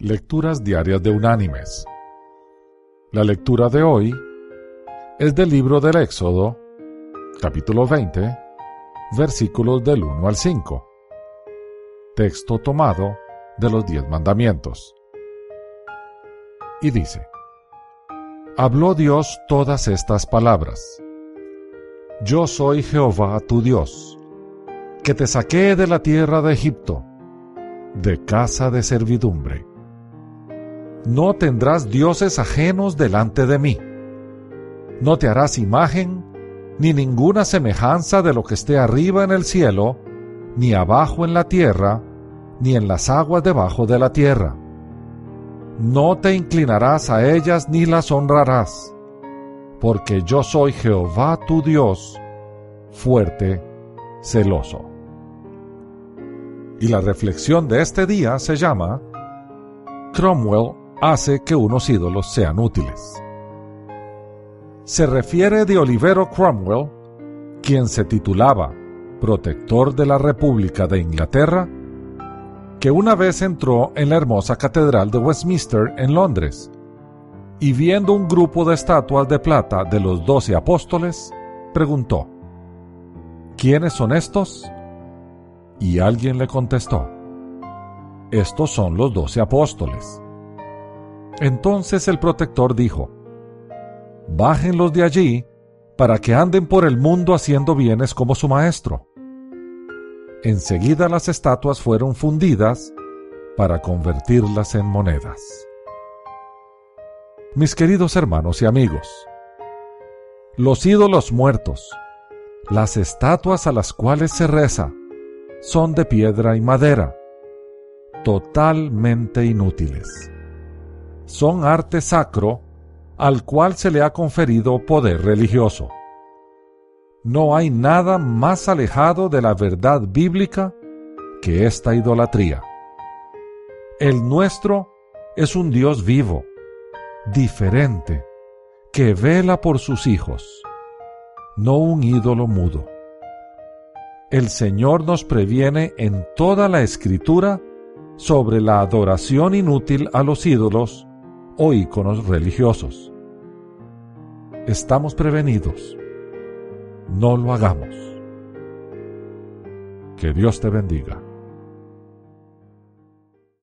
Lecturas Diarias de Unánimes. La lectura de hoy es del libro del Éxodo, capítulo 20, versículos del 1 al 5. Texto tomado de los diez mandamientos. Y dice, Habló Dios todas estas palabras. Yo soy Jehová tu Dios, que te saqué de la tierra de Egipto, de casa de servidumbre no tendrás dioses ajenos delante de mí. No te harás imagen, ni ninguna semejanza de lo que esté arriba en el cielo, ni abajo en la tierra, ni en las aguas debajo de la tierra. No te inclinarás a ellas ni las honrarás, porque yo soy Jehová tu Dios, fuerte, celoso. Y la reflexión de este día se llama Cromwell hace que unos ídolos sean útiles. Se refiere de Olivero Cromwell, quien se titulaba Protector de la República de Inglaterra, que una vez entró en la hermosa Catedral de Westminster en Londres, y viendo un grupo de estatuas de plata de los doce apóstoles, preguntó, ¿Quiénes son estos? Y alguien le contestó, Estos son los doce apóstoles. Entonces el protector dijo, Bájenlos de allí para que anden por el mundo haciendo bienes como su maestro. Enseguida las estatuas fueron fundidas para convertirlas en monedas. Mis queridos hermanos y amigos, los ídolos muertos, las estatuas a las cuales se reza, son de piedra y madera, totalmente inútiles son arte sacro al cual se le ha conferido poder religioso. No hay nada más alejado de la verdad bíblica que esta idolatría. El nuestro es un Dios vivo, diferente, que vela por sus hijos, no un ídolo mudo. El Señor nos previene en toda la escritura sobre la adoración inútil a los ídolos o íconos religiosos. Estamos prevenidos. No lo hagamos. Que Dios te bendiga.